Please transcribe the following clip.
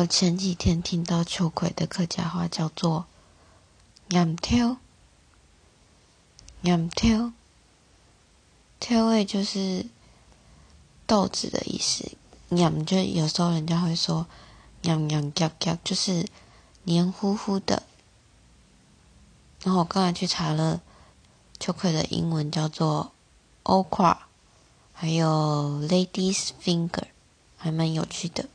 我前几天听到秋葵的客家话叫做“娘挑”，“娘挑”，“挑味”就是豆子的意思，“娘”就有时候人家会说“娘娘夹夹”，就是黏糊糊的。然后我刚才去查了秋葵的英文叫做 “okra”，还有 “lady's finger”，还蛮有趣的。